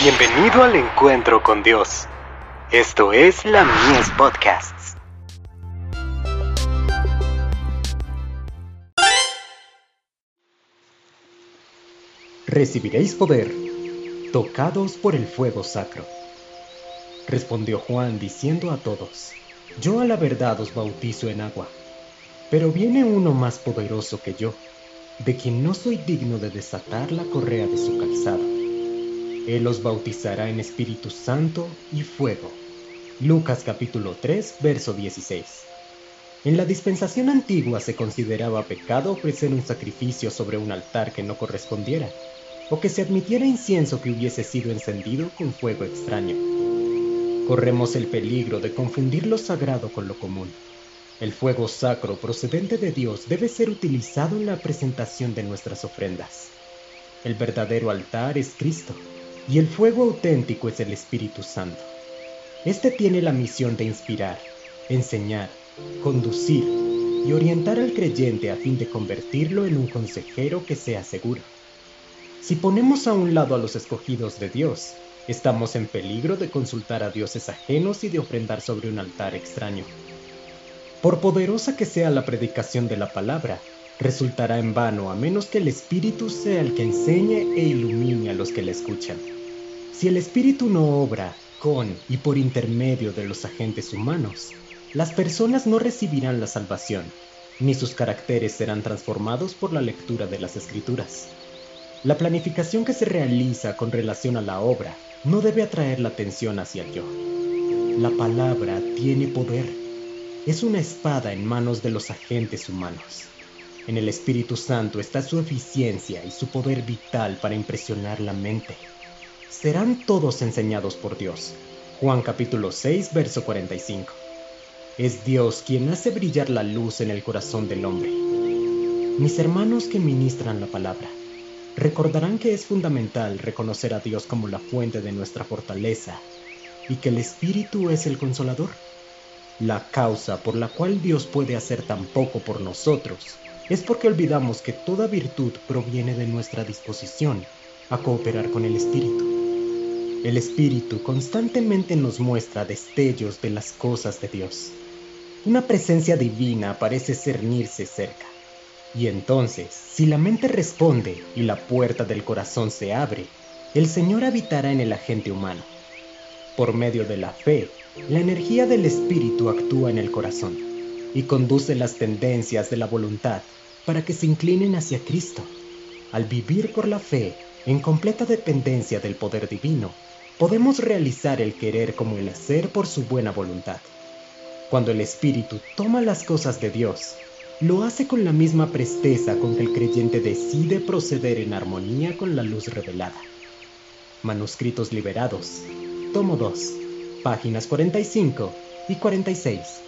Bienvenido al encuentro con Dios. Esto es la Mies Podcasts. Recibiréis poder, tocados por el fuego sacro. Respondió Juan diciendo a todos, Yo a la verdad os bautizo en agua, pero viene uno más poderoso que yo, de quien no soy digno de desatar la correa de su calzado él los bautizará en Espíritu Santo y fuego. Lucas capítulo 3, verso 16. En la dispensación antigua se consideraba pecado ofrecer un sacrificio sobre un altar que no correspondiera, o que se admitiera incienso que hubiese sido encendido con fuego extraño. Corremos el peligro de confundir lo sagrado con lo común. El fuego sacro procedente de Dios debe ser utilizado en la presentación de nuestras ofrendas. El verdadero altar es Cristo, y el fuego auténtico es el Espíritu Santo. Este tiene la misión de inspirar, enseñar, conducir y orientar al creyente a fin de convertirlo en un consejero que sea seguro. Si ponemos a un lado a los escogidos de Dios, estamos en peligro de consultar a dioses ajenos y de ofrendar sobre un altar extraño. Por poderosa que sea la predicación de la palabra, resultará en vano a menos que el Espíritu sea el que enseñe e ilumine a los que le escuchan. Si el espíritu no obra con y por intermedio de los agentes humanos, las personas no recibirán la salvación, ni sus caracteres serán transformados por la lectura de las escrituras. La planificación que se realiza con relación a la obra no debe atraer la atención hacia el yo. La palabra tiene poder. Es una espada en manos de los agentes humanos. En el Espíritu Santo está su eficiencia y su poder vital para impresionar la mente serán todos enseñados por Dios. Juan capítulo 6, verso 45. Es Dios quien hace brillar la luz en el corazón del hombre. Mis hermanos que ministran la palabra, recordarán que es fundamental reconocer a Dios como la fuente de nuestra fortaleza y que el Espíritu es el consolador. La causa por la cual Dios puede hacer tan poco por nosotros es porque olvidamos que toda virtud proviene de nuestra disposición a cooperar con el Espíritu. El Espíritu constantemente nos muestra destellos de las cosas de Dios. Una presencia divina parece cernirse cerca. Y entonces, si la mente responde y la puerta del corazón se abre, el Señor habitará en el agente humano. Por medio de la fe, la energía del Espíritu actúa en el corazón y conduce las tendencias de la voluntad para que se inclinen hacia Cristo. Al vivir por la fe, en completa dependencia del poder divino, podemos realizar el querer como el hacer por su buena voluntad. Cuando el Espíritu toma las cosas de Dios, lo hace con la misma presteza con que el creyente decide proceder en armonía con la luz revelada. Manuscritos liberados, tomo 2, páginas 45 y 46.